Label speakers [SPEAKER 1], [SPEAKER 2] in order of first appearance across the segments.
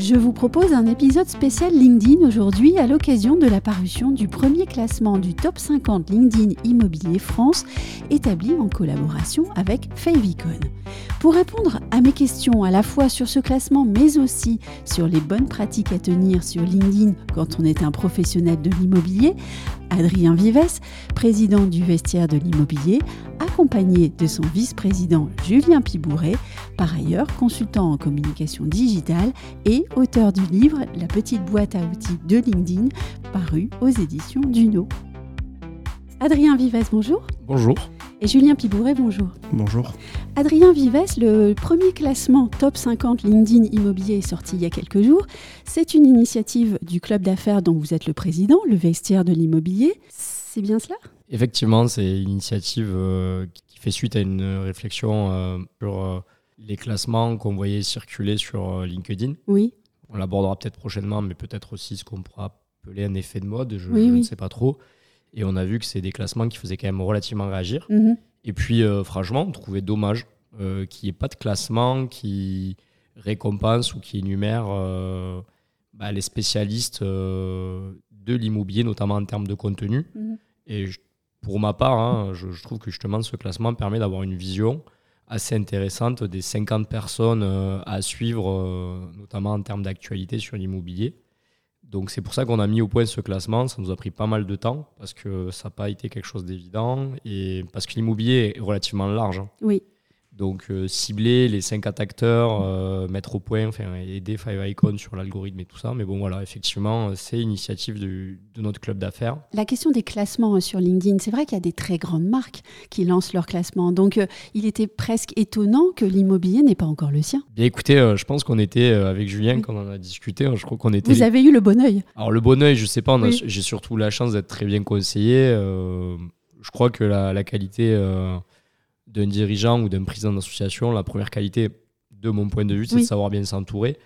[SPEAKER 1] Je vous propose un épisode spécial LinkedIn aujourd'hui à l'occasion de la parution du premier classement du top 50 LinkedIn Immobilier France établi en collaboration avec Favicon. Pour répondre à mes questions à la fois sur ce classement mais aussi sur les bonnes pratiques à tenir sur LinkedIn quand on est un professionnel de l'immobilier, Adrien Vives, président du vestiaire de l'immobilier, accompagné de son vice-président Julien Pibouret, par ailleurs consultant en communication digitale et auteur du livre La petite boîte à outils de LinkedIn, paru aux éditions Duno. Adrien Vives, bonjour.
[SPEAKER 2] Bonjour.
[SPEAKER 1] Et Julien Pibouret, bonjour.
[SPEAKER 2] Bonjour.
[SPEAKER 1] Adrien Vives, le premier classement Top 50 LinkedIn Immobilier est sorti il y a quelques jours. C'est une initiative du club d'affaires dont vous êtes le président, le vestiaire de l'immobilier. C'est bien cela?
[SPEAKER 2] Effectivement, c'est une initiative euh, qui fait suite à une réflexion euh, sur euh, les classements qu'on voyait circuler sur LinkedIn.
[SPEAKER 1] Oui.
[SPEAKER 2] On l'abordera peut-être prochainement, mais peut-être aussi ce qu'on pourra appeler un effet de mode, je,
[SPEAKER 1] Oui,
[SPEAKER 2] je
[SPEAKER 1] oui.
[SPEAKER 2] ne sais pas trop. Et on a vu que c'est des classements qui faisaient quand même relativement réagir.
[SPEAKER 1] Mhm.
[SPEAKER 2] Et puis, franchement, on trouvait dommage qu'il n'y ait pas de classement qui récompense ou qui énumère bah, les spécialistes de l'immobilier, notamment en termes de contenu.
[SPEAKER 1] Mhm.
[SPEAKER 2] Et je- pour ma part, hein, je, trouve que justement ce classement permet d'avoir une vision assez intéressante des 50 personnes euh, à suivre, euh, notamment en termes d'actualité sur l'immobilier. Donc c'est pour ça qu'on a mis au point ce classement. Ça nous a pris pas mal de temps parce que ça n'a pas été quelque chose d'évident et parce que l'immobilier est relativement large. hein.
[SPEAKER 1] Oui.
[SPEAKER 2] Donc euh, cibler les 50 acteurs, euh, mettre au point, enfin, aider Five Icon sur l'algorithme et tout ça. Mais bon voilà, effectivement, c'est l'initiative du- de notre club d'affaires.
[SPEAKER 1] La question des classements euh, sur LinkedIn, c'est vrai qu'il y a des très grandes marques qui lancent leur classement. Donc, euh, il était presque étonnant que l'immobilier n'ait pas encore le sien.
[SPEAKER 2] Bien écoutez, euh, je pense qu'on était euh, avec Julien
[SPEAKER 1] Oui.
[SPEAKER 2] quand on en a discuté. hein, je crois qu'on était.
[SPEAKER 1] Vous avez eu le bon œil.
[SPEAKER 2] Alors le bon oeil, je sais pas,
[SPEAKER 1] Oui.
[SPEAKER 2] j'ai surtout la chance d'être très bien conseillé. euh, je crois que la, la qualité euh, d'un dirigeant ou d'un président d'association, la première qualité, de mon point de vue, c'est
[SPEAKER 1] Oui.
[SPEAKER 2] de savoir bien s'entourer.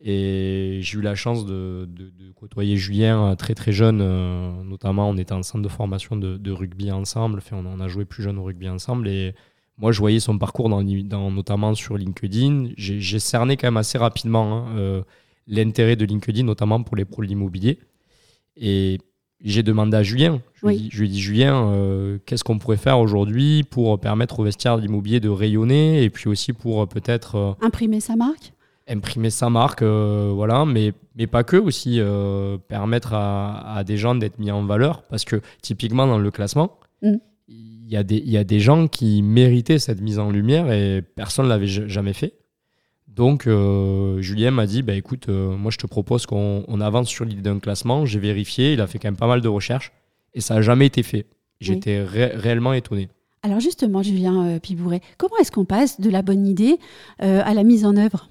[SPEAKER 2] Et j'ai eu la chance de, de- de côtoyer Julien euh, très très jeune, euh, notamment on était en centre de formation de, de rugby ensemble, enfin, on, on a joué plus jeune au rugby ensemble. Et moi je voyais son parcours, dans, dans- notamment sur LinkedIn. J'ai j'ai cerné quand même assez rapidement hein, euh, l'intérêt de LinkedIn, notamment pour les pros de l'immobilier. Et j'ai demandé à Julien, je, lui ai
[SPEAKER 1] Oui.
[SPEAKER 2] dit- je lui ai dit, Julien, euh, qu'est-ce qu'on pourrait faire aujourd'hui pour permettre au vestiaire de l'immobilier de rayonner et puis aussi pour euh, peut-être euh,
[SPEAKER 1] Imprimer sa marque
[SPEAKER 2] imprimer sa marque, euh, voilà, mais, mais pas que aussi, permettre à, à des gens d'être mis en valeur. Parce que typiquement dans le classement,
[SPEAKER 1] Mm.
[SPEAKER 2] il y, a des- il y a des gens qui méritaient cette mise en lumière et personne ne l'avait ja- jamais fait. Donc euh, Julien m'a dit, bah, écoute, euh, moi je te propose qu'on on avance sur l'idée d'un classement. J'ai vérifié, il a fait quand même pas mal de recherches et ça n'a jamais été fait. J'étais ré- réellement étonné.
[SPEAKER 1] Alors justement, Julien euh, Pibouret, comment est-ce qu'on passe de la bonne idée euh, à la mise en œuvre?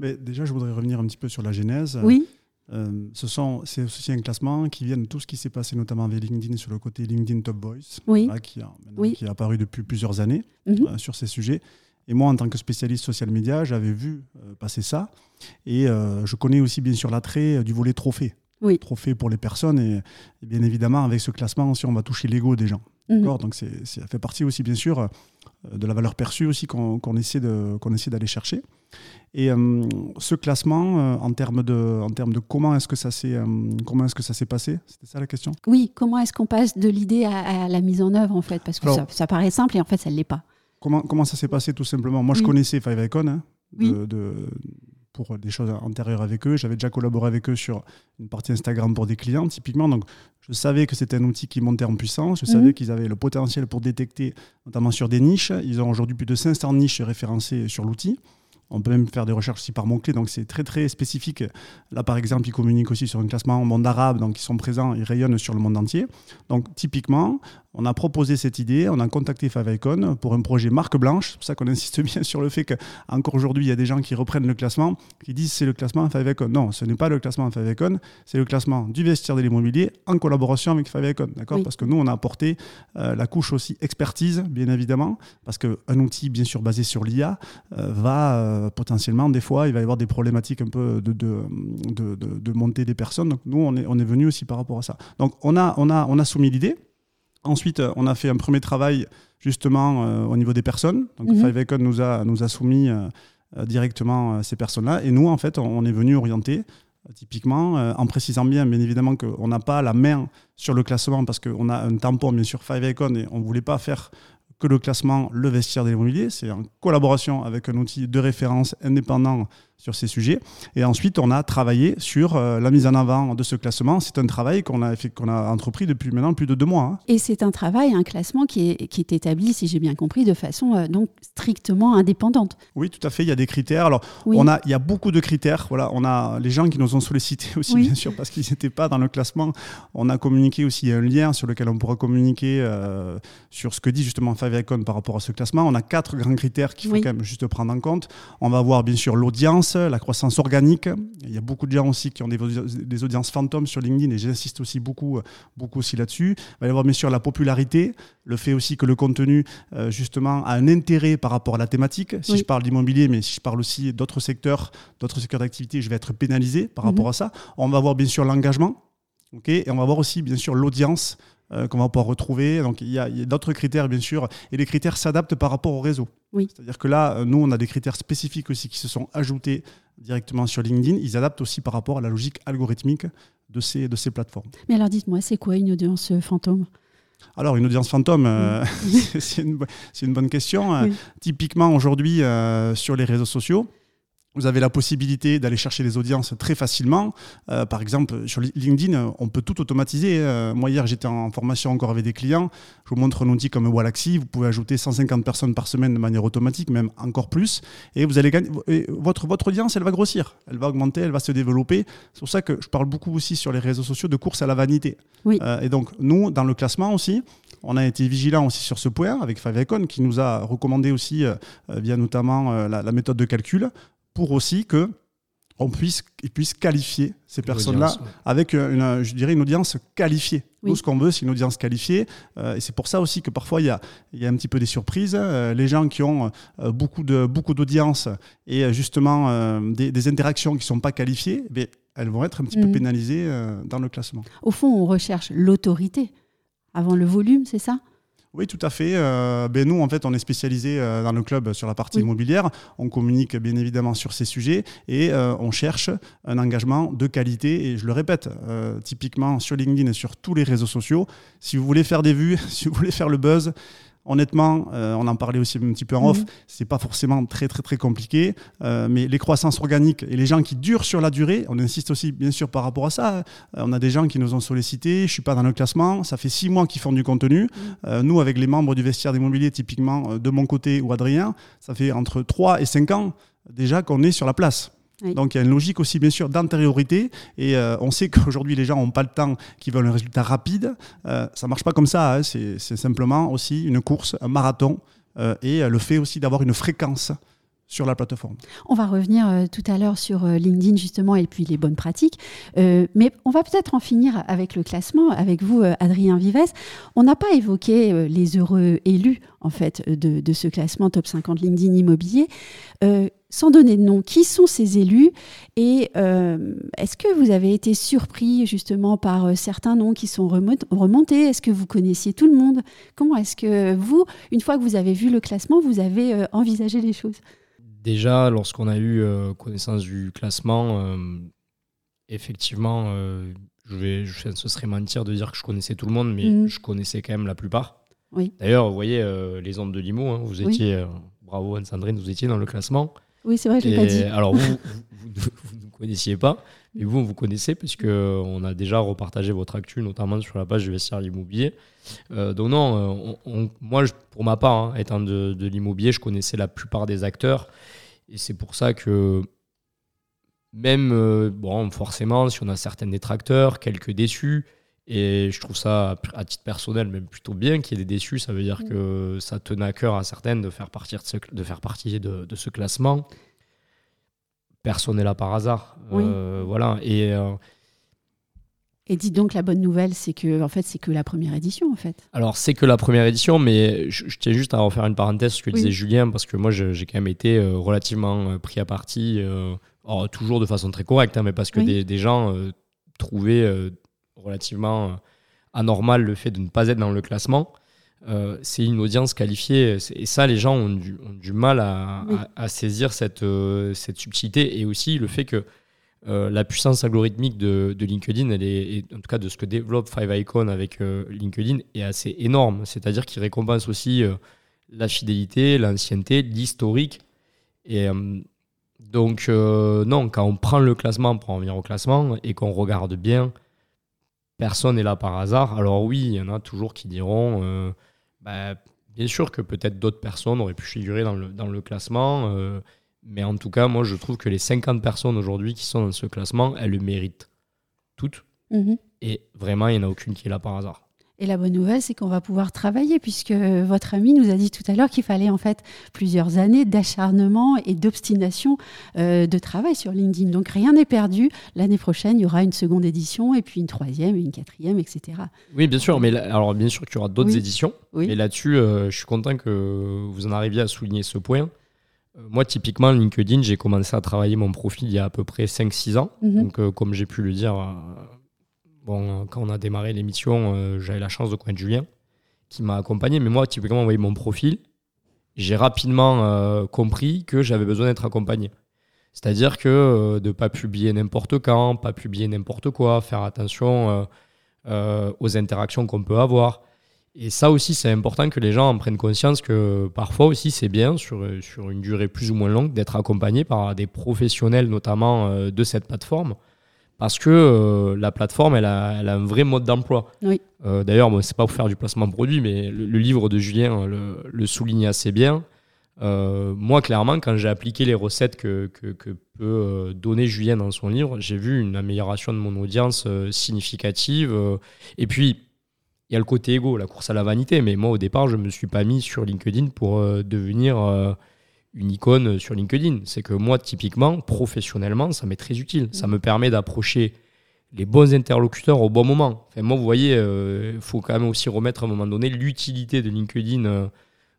[SPEAKER 3] Mais déjà, je voudrais revenir un petit peu sur la genèse.
[SPEAKER 1] Oui,
[SPEAKER 3] Euh, ce sont, c'est aussi un classement qui vient de tout ce qui s'est passé, notamment avec LinkedIn sur le côté LinkedIn Top Voice,
[SPEAKER 1] Oui.
[SPEAKER 3] voilà, qui, a, maintenant-
[SPEAKER 1] Oui.
[SPEAKER 3] qui est apparu depuis plusieurs années
[SPEAKER 1] Mhm.
[SPEAKER 3] euh, sur ces sujets. Et moi, en tant que spécialiste social media, j'avais vu euh, passer ça. Et euh, je connais aussi bien sûr l'attrait euh, du volet trophée.
[SPEAKER 1] Oui.
[SPEAKER 3] Trophée pour les personnes. Et, et bien évidemment, avec ce classement, aussi, on va toucher l'ego des gens. D'accord? Donc, ça fait partie aussi, bien sûr, de la valeur perçue aussi qu'on, qu'on essaie, d'aller chercher. Et euh, ce classement, euh, en termes de, en termes de comment est-ce que ça s'est, euh, comment est-ce que ça s'est passé? C'était ça la question?
[SPEAKER 1] Oui. Comment est-ce qu'on passe de l'idée à, à la mise en œuvre en fait? Parce que
[SPEAKER 3] Alors-
[SPEAKER 1] ça, ça paraît simple et en fait, ça ne l'est pas.
[SPEAKER 3] Comment, comment ça s'est passé tout simplement? Moi, je
[SPEAKER 1] Oui.
[SPEAKER 3] connaissais Five Icon hein, de-
[SPEAKER 1] Oui.
[SPEAKER 3] de- pour des choses antérieures avec eux. J'avais déjà collaboré avec eux sur une partie Instagram pour des clients, typiquement. Donc, je savais que c'était un outil qui montait en puissance. Je savais qu'ils avaient le potentiel pour détecter, notamment sur des niches. Ils ont aujourd'hui plus de 500 niches référencées sur l'outil. On peut même faire des recherches aussi par mots-clés, donc c'est très très spécifique. Là, par exemple, ils communiquent aussi sur un classement au monde arabe, donc ils sont présents, ils rayonnent sur le monde entier. Donc, typiquement, on a proposé cette idée, on a contacté Favicon pour un projet marque blanche. C'est pour ça qu'on insiste bien sur le fait qu'encore aujourd'hui, il y a des gens qui reprennent le classement, qui disent c'est le classement Favicon. Non, ce n'est pas le classement Favicon, c'est le classement du vestiaire de l'immobilier en collaboration avec Favicon. D'accord Parce que nous, on a apporté euh, la couche aussi expertise, bien évidemment, parce qu'un outil, bien sûr, basé sur l'IA, euh, va euh, potentiellement, des fois, il va y avoir des problématiques un peu de, de, de, de montée des personnes. Donc, nous, on est, on est venu aussi par rapport à ça. Donc, on a, on a, on a soumis l'idée. Ensuite, on a fait un premier travail justement euh, au niveau des personnes. Donc, mmh. nous a, nous a soumis euh, euh, directement ces personnes-là. Et nous, en fait, on, est venu orienter typiquement, en précisant bien, bien évidemment, qu'on n'a pas la main sur le classement parce qu'on a un tampon, bien sûr, Five Icon et on ne voulait pas faire que le classement Le Vestiaire de l'immobilier. C'est en collaboration avec un outil de référence indépendant sur ces sujets. Et ensuite, on a travaillé sur euh, la mise en avant de ce classement. C'est un travail qu'on a, qu'on a entrepris depuis maintenant plus de deux mois. Hein.
[SPEAKER 1] Et c'est un travail, un classement qui est, qui est établi, si j'ai bien compris, de façon euh, donc strictement indépendante.
[SPEAKER 3] Oui, tout à fait. Il y a des critères. Alors, on a, il y a beaucoup de critères. Voilà, on a les gens qui nous ont sollicités aussi, bien sûr, parce qu'ils n'étaient pas dans le classement. On a communiqué aussi un lien sur lequel on pourra communiquer euh, sur ce que dit justement Favicon par rapport à ce classement. On a quatre grands critères qu'il faut quand même juste prendre en compte. On va voir bien sûr l'audience la croissance organique. Il y a beaucoup de gens aussi qui ont des, audiences fantômes sur LinkedIn et j'insiste aussi beaucoup, beaucoup aussi là-dessus. Il va y avoir bien sûr la popularité, le fait aussi que le contenu euh, justement a un intérêt par rapport à la thématique. Si je parle d'immobilier, mais si je parle aussi d'autres secteurs, d'autres secteurs d'activité, je vais être pénalisé par rapport mhm. à ça. On va voir bien sûr l'engagement. et on va voir aussi bien sûr l'audience euh, qu'on va pouvoir retrouver. Donc il y a, d'autres critères bien sûr, et les critères s'adaptent par rapport au réseau.
[SPEAKER 1] Oui.
[SPEAKER 3] C'est-à-dire que là, euh, nous, on a des critères spécifiques aussi qui se sont ajoutés directement sur LinkedIn. Ils adaptent aussi par rapport à la logique algorithmique de ces, de ces plateformes.
[SPEAKER 1] Mais alors dites-moi, c'est quoi une audience fantôme?
[SPEAKER 3] Alors, une audience fantôme, euh, c'est une, une, bonne question. typiquement, aujourd'hui, sur les réseaux sociaux, vous avez la possibilité d'aller chercher les audiences très facilement. Euh, par exemple, sur LinkedIn, on peut tout automatiser. Euh, moi, hier, j'étais en formation encore avec des clients. Je vous montre un outil comme Walaxy. Vous pouvez ajouter 150 personnes par semaine de manière automatique, même encore plus. Et vous allez gagner. votre, votre audience, elle va grossir. Elle va augmenter, elle va se développer. C'est pour ça que je parle beaucoup aussi sur les réseaux sociaux de course à la vanité.
[SPEAKER 1] Oui.
[SPEAKER 3] Euh, et donc, nous, dans le classement aussi, on a été vigilant aussi sur ce point avec Favicon qui nous a recommandé aussi, via notamment la, la méthode de calcul, pour aussi que on puisse, ils puissent qualifier ces personnes-là avec une, je dirais, une audience qualifiée. Nous, ce qu'on veut, c'est une audience qualifiée. Euh, et c'est pour ça aussi que parfois, il y a, y a un petit peu des surprises. Euh, les gens qui ont euh, beaucoup, de, beaucoup d'audience et justement des, interactions qui ne sont pas qualifiées, eh elles vont être un petit peu mm. pénalisées dans le classement.
[SPEAKER 1] Au fond, on recherche l'autorité avant le volume, c'est ça?
[SPEAKER 3] Oui, tout à fait. Euh, ben nous, en fait, on est spécialisé euh, dans le club sur la partie immobilière. On communique bien évidemment sur ces sujets et euh, on cherche un engagement de qualité. Et je le répète, typiquement sur LinkedIn et sur tous les réseaux sociaux, si vous voulez faire des vues, si vous voulez faire le buzz, Honnêtement, euh, on en parlait aussi un petit peu en off, mhm. c'est pas forcément très très très compliqué, euh, mais les croissances organiques et les gens qui durent sur la durée, on insiste aussi bien sûr par rapport à ça. Euh, on a des gens qui nous ont sollicité, je suis pas dans le classement, ça fait six mois qu'ils font du contenu. Mhm. nous, avec les membres du vestiaire d'immobilier, typiquement de mon côté ou Adrien, ça fait entre 3 et 5 ans déjà qu'on est sur la place. Donc il y a une logique aussi bien sûr d'antériorité et euh, on sait qu'aujourd'hui les gens n'ont pas le temps, qui veulent un résultat rapide. Euh, ça marche pas comme ça, hein. c'est simplement aussi une course, un marathon euh, et le fait aussi d'avoir une fréquence sur la plateforme.
[SPEAKER 1] On va revenir euh, tout à l'heure sur euh, LinkedIn justement et puis les bonnes pratiques. Euh, mais on va peut-être en finir avec le classement, avec vous, Adrien Vives. On n'a pas évoqué les heureux élus en fait de, de, ce classement Top 50 LinkedIn Immobilier. sans donner de nom, qui sont ces élus? Et est-ce que vous avez été surpris justement par certains noms qui sont remontés? Est-ce que vous connaissiez tout le monde? Comment est-ce que vous, une fois que vous avez vu le classement, vous avez envisagé les choses?
[SPEAKER 2] Déjà, lorsqu'on a eu euh, connaissance du classement, euh, effectivement, euh, je vais, ce serait mentir de dire que je connaissais tout le monde, mais mm. je connaissais quand même la plupart.
[SPEAKER 1] Oui.
[SPEAKER 2] D'ailleurs, vous voyez, les ondes de Limo, hein, vous étiez, bravo Anne-Sandrine, vous étiez dans le classement.
[SPEAKER 1] Oui, c'est vrai, je l'ai pas dit.
[SPEAKER 2] Alors, vous, vous, ne connaissiez pas, mais vous, vous connaissez, puisqu'on a déjà repartagé votre actu, notamment sur la page du vestiaire immobilier. donc, non, moi, pour ma part, hein, étant de, de l'immobilier, je connaissais la plupart des acteurs. Et c'est pour ça que même, euh, bon, forcément, si on a certains détracteurs, quelques déçus, Et je trouve ça, à titre personnel, même plutôt bien qu'il y ait des déçus. Ça veut dire mm. que ça tenait à cœur à certaines de faire, partie de, ce, de faire partie de, ce classement. Personne n'est là par hasard. Euh, voilà. Et. Euh,
[SPEAKER 1] et dis donc, la bonne nouvelle, c'est que en fait, c'est que la première édition, en fait.
[SPEAKER 2] Alors, c'est que la première édition, mais je, tiens juste à refaire une parenthèse ce que disait Julien, parce que moi, j'ai quand même été euh, relativement pris à partie, toujours de façon très correcte, hein, mais parce que des, des, gens trouvaient relativement anormal le fait de ne pas être dans le classement. Euh, c'est une audience qualifiée. Et ça, les gens ont du, du mal à, à, saisir cette, euh, cette subtilité. Et aussi le fait que la puissance algorithmique de, de, LinkedIn, elle est, en tout cas de ce que développe Five Icon avec LinkedIn, est assez énorme. C'est-à-dire qu'il récompense aussi la fidélité, l'ancienneté, l'historique. Et donc, non, quand on prend le classement pour en venir au classement et qu'on regarde bien personne n'est là par hasard. Alors oui, il y en a toujours qui diront, euh, bah, bien sûr que peut-être d'autres personnes auraient pu figurer dans le, dans le classement, euh, mais en tout cas, moi je trouve que les 50 personnes aujourd'hui qui sont dans ce classement, elles le méritent toutes. Mhm. Et vraiment, il n'y en a aucune qui est là par hasard.
[SPEAKER 1] Et la bonne nouvelle, c'est qu'on va pouvoir travailler, puisque votre ami nous a dit tout à l'heure qu'il fallait en fait plusieurs années d'acharnement et d'obstination euh, de travail sur LinkedIn. Donc rien n'est perdu. L'année prochaine, il y aura une seconde édition, et puis une troisième, et une quatrième, etc.
[SPEAKER 2] Oui, bien sûr. Mais alors, bien sûr qu'il y aura d'autres éditions. Et là-dessus, euh, je suis content que vous en arriviez à souligner ce point. Euh, moi, typiquement, LinkedIn, j'ai commencé à travailler mon profil il y a à peu près 5-6 ans. Mhm. Donc, comme j'ai pu le dire Bon, quand on a démarré l'émission, euh, j'avais la chance de connaître Julien, qui m'a accompagné. Mais moi, typiquement, vous voyez mon profil, j'ai rapidement euh, compris que j'avais besoin d'être accompagné. C'est-à-dire que euh, de ne pas publier n'importe quand, pas publier n'importe quoi, faire attention aux interactions qu'on peut avoir. Et ça aussi, c'est important que les gens en prennent conscience que parfois aussi, c'est bien, sur, sur une durée plus ou moins longue, d'être accompagné par des professionnels, notamment de cette plateforme, parce que euh, la plateforme, elle a, elle a, un vrai mode d'emploi.
[SPEAKER 1] Oui.
[SPEAKER 2] Euh, D'ailleurs, bon, c'est pas pour faire du placement de produit, mais le, livre de Julien le, le, souligne assez bien. Euh, moi, clairement, quand j'ai appliqué les recettes que, que, que peut euh, donner Julien dans son livre, j'ai vu une amélioration de mon audience significative. et puis, il y a le côté égo, la course à la vanité. Mais moi, au départ, je me suis pas mis sur LinkedIn pour devenir une icône sur LinkedIn. C'est que moi, typiquement, professionnellement, ça m'est très utile. Ça me permet d'approcher les bons interlocuteurs au bon moment. Enfin, moi, vous voyez, il euh, faut quand même aussi remettre à un moment donné l'utilité de LinkedIn. Euh,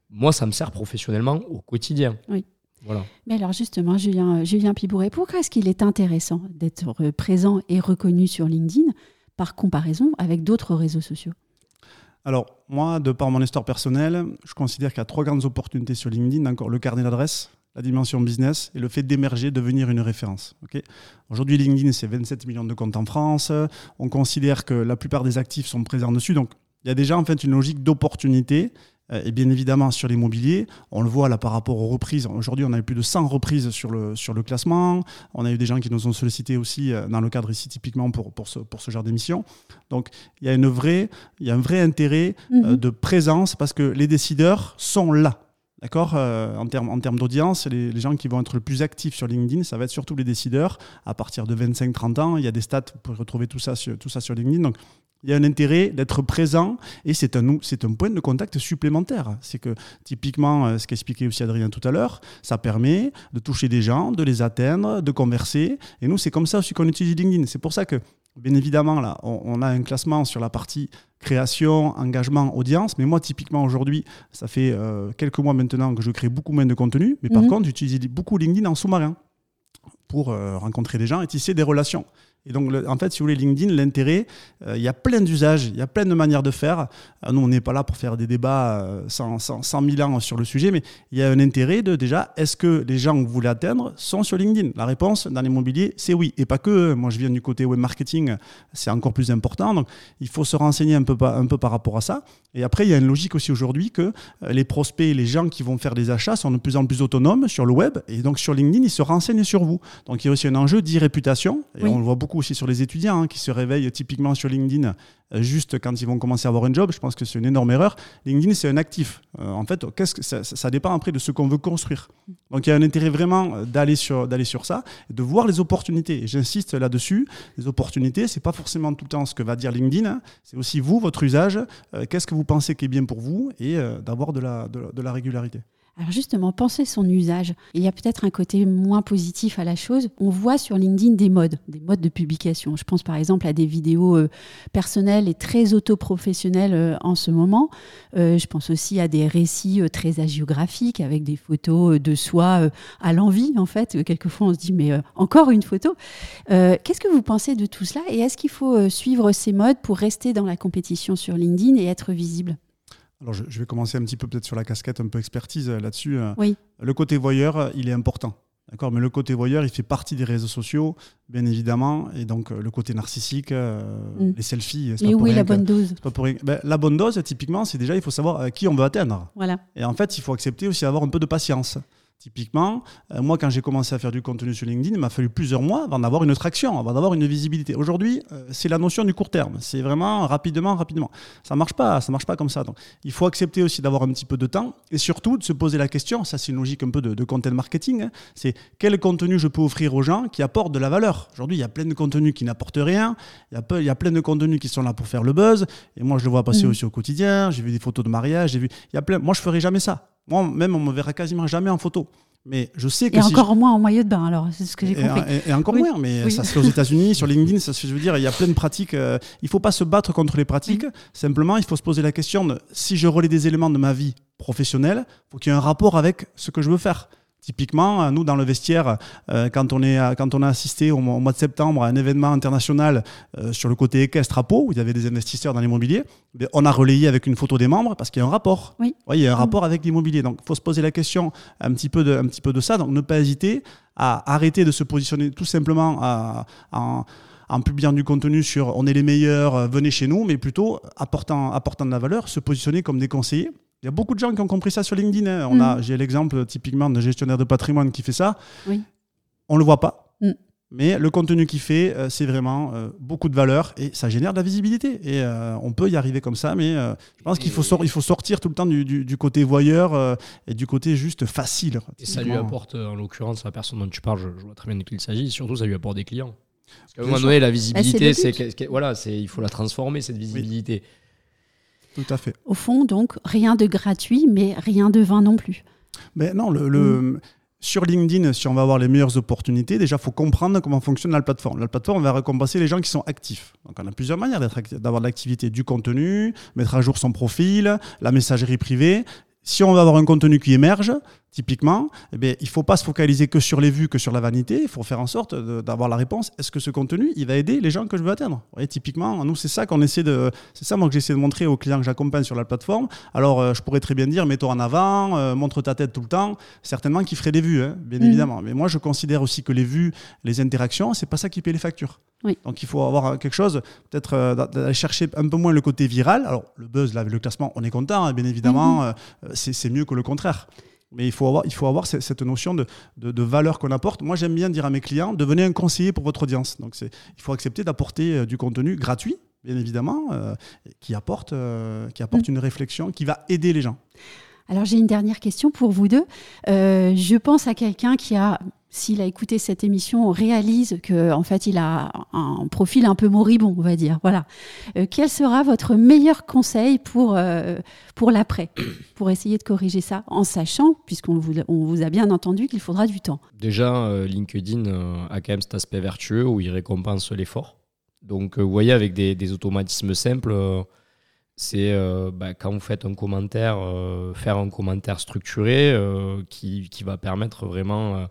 [SPEAKER 2] moi, ça me sert professionnellement au quotidien.
[SPEAKER 1] Oui. Voilà. Mais alors justement, Julien, Julien Pibouret, pourquoi est-ce qu'il est intéressant d'être présent et reconnu sur LinkedIn par comparaison avec d'autres réseaux sociaux?
[SPEAKER 3] Alors, moi, de par mon histoire personnelle, je considère qu'il y a trois grandes opportunités sur LinkedIn. Encore le carnet d'adresse, la dimension business et le fait d'émerger, devenir une référence. Aujourd'hui, LinkedIn, c'est 27 millions de comptes en France. On considère que la plupart des actifs sont présents dessus. Donc, il y a déjà en fait une logique d'opportunité et bien évidemment, sur l'immobilier, on le voit là par rapport aux reprises. Aujourd'hui, on a eu plus de 100 reprises sur le, sur le classement. On a eu des gens qui nous ont sollicité aussi euh, dans le cadre ici, typiquement pour, pour, ce, pour ce genre d'émission. Donc, il y, a une vraie, il y a un vrai intérêt euh, mhm. de présence parce que les décideurs sont là. D'accord En termes en termes d'audience, les, gens qui vont être le plus actifs sur LinkedIn, ça va être surtout les décideurs. À partir de 25-30 ans, il y a des stats, vous pouvez retrouver tout ça sur, tout ça sur LinkedIn. Donc, il y a un intérêt d'être présent et c'est un, c'est un point de contact supplémentaire. C'est que typiquement, euh, ce qu'expliquait aussi Adrien tout à l'heure, ça permet de toucher des gens, de les atteindre, de converser. Et nous, c'est comme ça aussi qu'on utilise LinkedIn. C'est pour ça que, bien évidemment, là, on, a un classement sur la partie création, engagement, audience. Mais moi, typiquement, aujourd'hui, ça fait euh, quelques mois maintenant que je crée beaucoup moins de contenu. Mais par mhm. contre, j'utilise beaucoup LinkedIn en sous-marin pour euh, rencontrer des gens et tisser des relations. Et donc, en fait, si vous voulez, LinkedIn, l'intérêt, euh, il y a plein d'usages, il y a plein de manières de faire. Euh, nous, on n'est pas là pour faire des débats euh, sans, 100 000 ans sur le sujet, mais il y a un intérêt de déjà, est-ce que les gens que vous voulez atteindre sont sur LinkedIn? La réponse dans l'immobilier, c'est oui. Et pas que. Moi, je viens du côté web marketing, c'est encore plus important. Donc, il faut se renseigner un peu, un peu par rapport à ça. Et après, il y a une logique aussi aujourd'hui que les prospects, les gens qui vont faire des achats sont de plus en plus autonomes sur le web. Et donc, sur LinkedIn, ils se renseignent sur vous. Donc, il y a aussi un enjeu d'e-réputation. Et on le voit beaucoup beaucoup aussi sur les étudiants hein, qui se réveillent typiquement sur LinkedIn euh, juste quand ils vont commencer à avoir un job. Je pense que c'est une énorme erreur. LinkedIn, c'est un actif. Euh, en fait, que ça, dépend après de ce qu'on veut construire. Donc, il y a un intérêt vraiment d'aller sur, sur ça, de voir les opportunités. J'insiste là-dessus. Les opportunités, c'est pas forcément tout le temps ce que va dire LinkedIn. C'est aussi vous, votre usage. qu'est-ce que vous pensez qui est bien pour vous et d'avoir de la, de la régularité.
[SPEAKER 1] Alors justement, penser son usage. Il y a peut-être un côté moins positif à la chose. On voit sur LinkedIn des modes, des modes de publication. Je pense par exemple à des vidéos euh, personnelles et très autoprofessionnelles euh, en ce moment. Euh, je pense aussi à des récits très agiographiques avec des photos de soi à l'envie en fait. Quelquefois on se dit mais encore une photo. Qu'est-ce que vous pensez de tout cela? Et est-ce qu'il faut suivre ces modes pour rester dans la compétition sur LinkedIn et être visible?
[SPEAKER 3] Alors, je, vais commencer un petit peu peut-être sur la casquette, un peu expertise euh, là-dessus. Euh.
[SPEAKER 1] Oui.
[SPEAKER 3] Le côté voyeur, euh, il est important. D'accord, mais le côté voyeur, il fait partie des réseaux sociaux, bien évidemment, et donc le côté narcissique, mm. les selfies.
[SPEAKER 1] Mais où est la bonne dose
[SPEAKER 3] pas pour ben, La bonne dose, typiquement, c'est déjà, il faut savoir qui on veut atteindre.
[SPEAKER 1] Voilà.
[SPEAKER 3] Et en fait, il faut accepter aussi d'avoir un peu de patience. Typiquement, euh, moi, quand j'ai commencé à faire du contenu sur LinkedIn, il m'a fallu plusieurs mois avant d'avoir une traction, avant d'avoir une visibilité. Aujourd'hui, euh, c'est la notion du court terme. C'est vraiment rapidement, rapidement. Ça marche pas, ça marche pas comme ça. Donc, il faut accepter aussi d'avoir un petit peu de temps et surtout de se poser la question. Ça, c'est une logique un peu de, content marketing. Hein, c'est quel contenu je peux offrir aux gens qui apportent de la valeur. Aujourd'hui, il y a plein de contenus qui n'apportent rien. Il y, a il y a plein de contenus qui sont là pour faire le buzz. Et moi, je le vois passer mmh. aussi au quotidien. J'ai vu des photos de mariage. J'ai vu. Il y a plein. Moi, je ferai jamais ça. Moi, même, on me verra quasiment jamais en photo. Mais je sais que.
[SPEAKER 1] Et encore moins en maillot de bain, alors, c'est ce que j'ai compris.
[SPEAKER 3] Et, encore moins, mais ça se fait aux États-Unis, sur LinkedIn, ça, je veux dire, il y a plein de pratiques. Euh, il ne faut pas se battre contre les pratiques. Simplement, il faut se poser la question de si je relais des éléments de ma vie professionnelle, il faut qu'il y ait un rapport avec ce que je veux faire. Typiquement, euh, nous, dans le vestiaire, euh, quand, on est, quand on a assisté au, mois de septembre à un événement international euh, sur le côté équestre à Pau, où il y avait des investisseurs dans l'immobilier, ben, on a relayé avec une photo des membres parce qu'il y a un rapport.
[SPEAKER 1] Oui.
[SPEAKER 3] il y a un rapport avec l'immobilier. Donc, il faut se poser la question un petit, peu de, un petit peu de ça. Donc, ne pas hésiter à arrêter de se positionner tout simplement en, en publiant du contenu sur on est les meilleurs, venez chez nous, mais plutôt apportant, apportant de la valeur, se positionner comme des conseillers il y a beaucoup de gens qui ont compris ça sur LinkedIn. Hein. On a, mm. j'ai l'exemple typiquement d'un gestionnaire de patrimoine qui fait ça.
[SPEAKER 1] Oui.
[SPEAKER 3] On le voit pas. Mm. Mais le contenu qu'il fait, euh, c'est vraiment euh, beaucoup de valeur et ça génère de la visibilité. Et euh, on peut y arriver comme ça, mais je pense qu'il faut, il faut sortir tout le temps du, côté voyeur et du côté juste facile.
[SPEAKER 2] Et ça lui apporte, en l'occurrence, la personne dont tu parles, je, vois très bien de qui il s'agit, surtout ça lui apporte des clients. Parce qu'à un moment donné, la visibilité, c'est, voilà, c'est, il faut la transformer, cette visibilité.
[SPEAKER 3] Tout à fait.
[SPEAKER 1] Au fond, donc, rien de gratuit, mais rien de vain non plus.
[SPEAKER 3] Mais non, le, mm. sur LinkedIn, si on va avoir les meilleures opportunités, déjà, il faut comprendre comment fonctionne la plateforme. La plateforme va récompenser les gens qui sont actifs. Donc, on a plusieurs manières d'avoir de l'activité, du contenu, mettre à jour son profil, la messagerie privée. Si on va avoir un contenu qui émerge, typiquement, eh bien, il ne faut pas se focaliser que sur les vues, que sur la vanité. Il faut faire en sorte d'avoir la réponse. Est-ce que ce contenu, il va aider les gens que je veux atteindre? Vous Typiquement, nous, c'est ça qu'on essaie de, c'est ça moi que j'essaie de montrer aux clients que j'accompagne sur la plateforme. Alors, euh, je pourrais très bien dire, mets-toi en avant, euh, montre ta tête tout le temps. Certainement qui ferait des vues, hein, bien mmh. évidemment. Mais moi, je considère aussi que les vues, les interactions, c'est pas ça qui paie les factures.
[SPEAKER 1] Oui.
[SPEAKER 3] Donc il faut avoir quelque chose, peut-être euh, d'aller chercher un peu moins le côté viral. Alors le buzz, là, avec le classement, on est content, hein, bien évidemment, mmh. c'est mieux que le contraire. Mais il faut avoir, il faut avoir cette notion de, de, valeur qu'on apporte. Moi, j'aime bien dire à mes clients, devenez un conseiller pour votre audience. Donc, il faut accepter d'apporter euh, du contenu gratuit, bien évidemment, euh, qui apporte, euh, qui apporte mm. une réflexion qui va aider les gens.
[SPEAKER 1] Alors, j'ai une dernière question pour vous deux. je pense à quelqu'un qui a s'il a écouté cette émission, réalise que en fait il a un profil un peu moribond, on va dire. Voilà. Euh, quel sera votre meilleur conseil pour euh, pour l'après, pour essayer de corriger ça, en sachant, puisqu'on vous, on vous a bien entendu, qu'il faudra du temps?
[SPEAKER 2] Déjà, euh, LinkedIn a quand même cet aspect vertueux où il récompense l'effort. Donc, vous voyez, avec des automatismes simples c'est bah, quand vous faites un commentaire, faire un commentaire structuré qui, qui, va permettre vraiment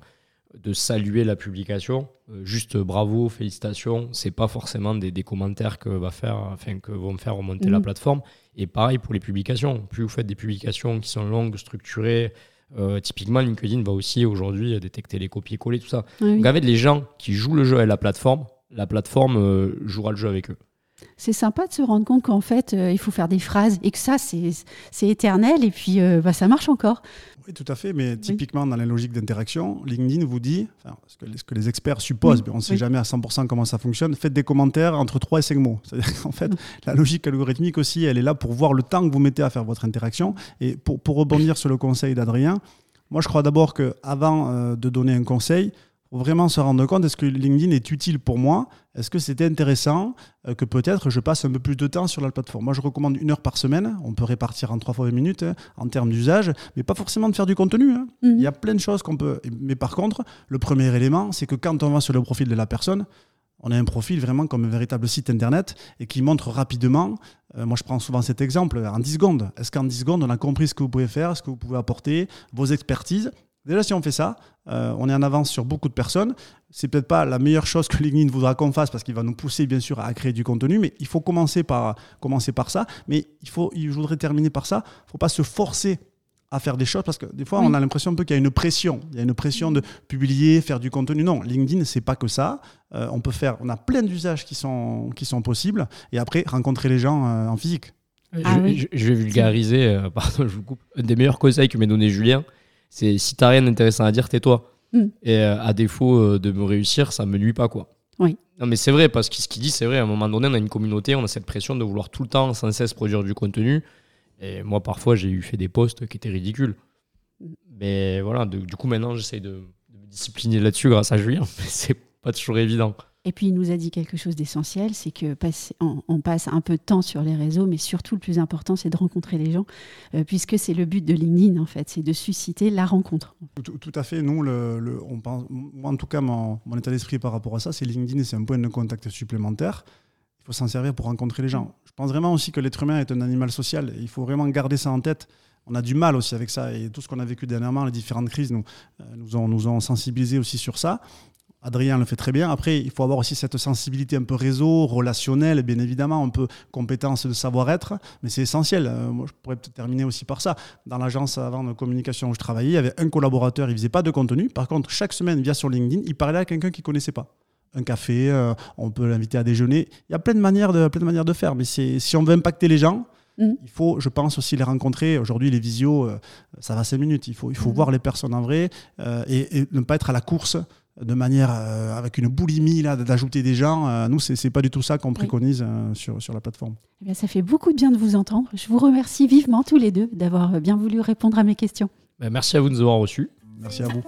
[SPEAKER 2] de saluer la publication. Euh, juste bravo, félicitations. C'est pas forcément des, commentaires que va faire, enfin que vont faire remonter la mhm. plateforme. Et pareil pour les publications. Plus vous faites des publications qui sont longues, structurées. Euh, typiquement, LinkedIn va aussi aujourd'hui détecter les copier-coller, tout ça. Donc, avec les gens qui jouent le jeu avec la plateforme, la plateforme euh, jouera le jeu avec eux.
[SPEAKER 1] C'est sympa de se rendre compte qu'en fait, euh, il faut faire des phrases et que ça, c'est éternel et puis euh, bah, ça marche encore.
[SPEAKER 3] Oui, tout à fait. Mais typiquement, dans la logique d'interaction, LinkedIn vous dit, ce, que, ce, que, les experts supposent, mais on ne sait jamais à 100% comment ça fonctionne, faites des commentaires entre 3 et 5 mots. C'est-à-dire qu'en fait, la logique algorithmique aussi, elle est là pour voir le temps que vous mettez à faire votre interaction. Et pour, pour rebondir sur le conseil d'Adrien, moi, je crois d'abord qu'avant euh, de donner un conseil, faut vraiment se rendre compte, est-ce que LinkedIn est utile pour moi? Est-ce que c'était intéressant euh, que peut-être je passe un peu plus de temps sur la plateforme? Moi, je recommande une heure par semaine. On peut répartir en trois fois 20 minutes hein, en termes d'usage, mais pas forcément de faire du contenu. Hein. Mhm. Il y a plein de choses qu'on peut... Mais par contre, le premier élément, c'est que quand on va sur le profil de la personne, on a un profil vraiment comme un véritable site internet et qui montre rapidement, euh, moi je prends souvent cet exemple, en 10 secondes. Est-ce qu'en 10 secondes, on a compris ce que vous pouvez faire, ce que vous pouvez apporter, vos expertises? Déjà, si on fait ça, euh, on est en avance sur beaucoup de personnes. C'est peut-être pas la meilleure chose que LinkedIn voudra qu'on fasse parce qu'il va nous pousser bien sûr à créer du contenu, mais il faut commencer par, commencer par ça. Mais il faut, je voudrais terminer par ça. Il ne faut pas se forcer à faire des choses parce que des fois on a l'impression un peu qu'il y a une pression. Il y a une pression de publier, faire du contenu. Non, LinkedIn c'est pas que ça. Euh, on peut faire, on a plein d'usages qui sont, qui sont possibles et après rencontrer les gens euh, en physique.
[SPEAKER 2] Ah je, vais vulgariser, pardon, je vous coupe. Un des meilleurs conseils que m'a donné Julien, c'est si t'as rien d'intéressant à dire, tais-toi. Hmm. Et euh, à défaut euh, de me réussir, ça me nuit pas, quoi.
[SPEAKER 1] Oui.
[SPEAKER 2] Non, mais c'est vrai, parce que ce qu'il dit, c'est vrai. À un moment donné, on a une communauté, on a cette pression de vouloir tout le temps, sans cesse, produire du contenu. Et moi, parfois, j'ai eu fait des posts qui étaient ridicules. Mais voilà, du coup, maintenant, j'essaye de, de, me discipliner là-dessus grâce à Julien. Mais c'est pas toujours évident.
[SPEAKER 1] Et puis il nous a dit quelque chose d'essentiel, c'est que on, passe un peu de temps sur les réseaux, mais surtout le plus important, c'est de rencontrer les gens, euh, puisque c'est le but de LinkedIn en fait, c'est de susciter la rencontre.
[SPEAKER 3] Tout, à fait. Nous, on pense, moi en tout cas, mon, état d'esprit par rapport à ça, c'est LinkedIn, c'est un point de contact supplémentaire. Il faut s'en servir pour rencontrer les gens. Je pense vraiment aussi que l'être humain est un animal social. il faut vraiment garder ça en tête on a du mal aussi avec ça. Et tout ce qu'on a vécu dernièrement, les différentes crises, nous, euh, ont, nous ont sensibilisés aussi sur ça. Adrien le fait très bien. Après, il faut avoir aussi cette sensibilité un peu réseau, relationnelle, bien évidemment, un peu compétence de savoir-être, mais c'est essentiel. Euh, moi, je pourrais peut-être terminer aussi par ça. Dans l'agence avant de communication où je travaillais, il y avait un collaborateur, il faisait pas de contenu. Par contre, chaque semaine, via sur LinkedIn, il parlait à quelqu'un qu'il connaissait pas. Un café, euh, on peut l'inviter à déjeuner. Il y a plein de manières de, plein de, manières de faire, mais si on veut impacter les gens, mm. il faut, je pense, aussi les rencontrer. Aujourd'hui, les visios, euh, ça va 5 minutes. Il faut, il faut mm. voir les personnes en vrai et, ne pas être à la course de manière euh, avec une boulimie là d'ajouter des gens. Euh, nous, c'est n'est pas du tout ça qu'on préconise euh, sur, sur la plateforme.
[SPEAKER 1] Eh bien, ça fait beaucoup de bien de vous entendre. Je vous remercie vivement tous les deux d'avoir bien voulu répondre à mes questions.
[SPEAKER 2] Ben, merci à vous de nous avoir reçus.
[SPEAKER 3] Merci à vous.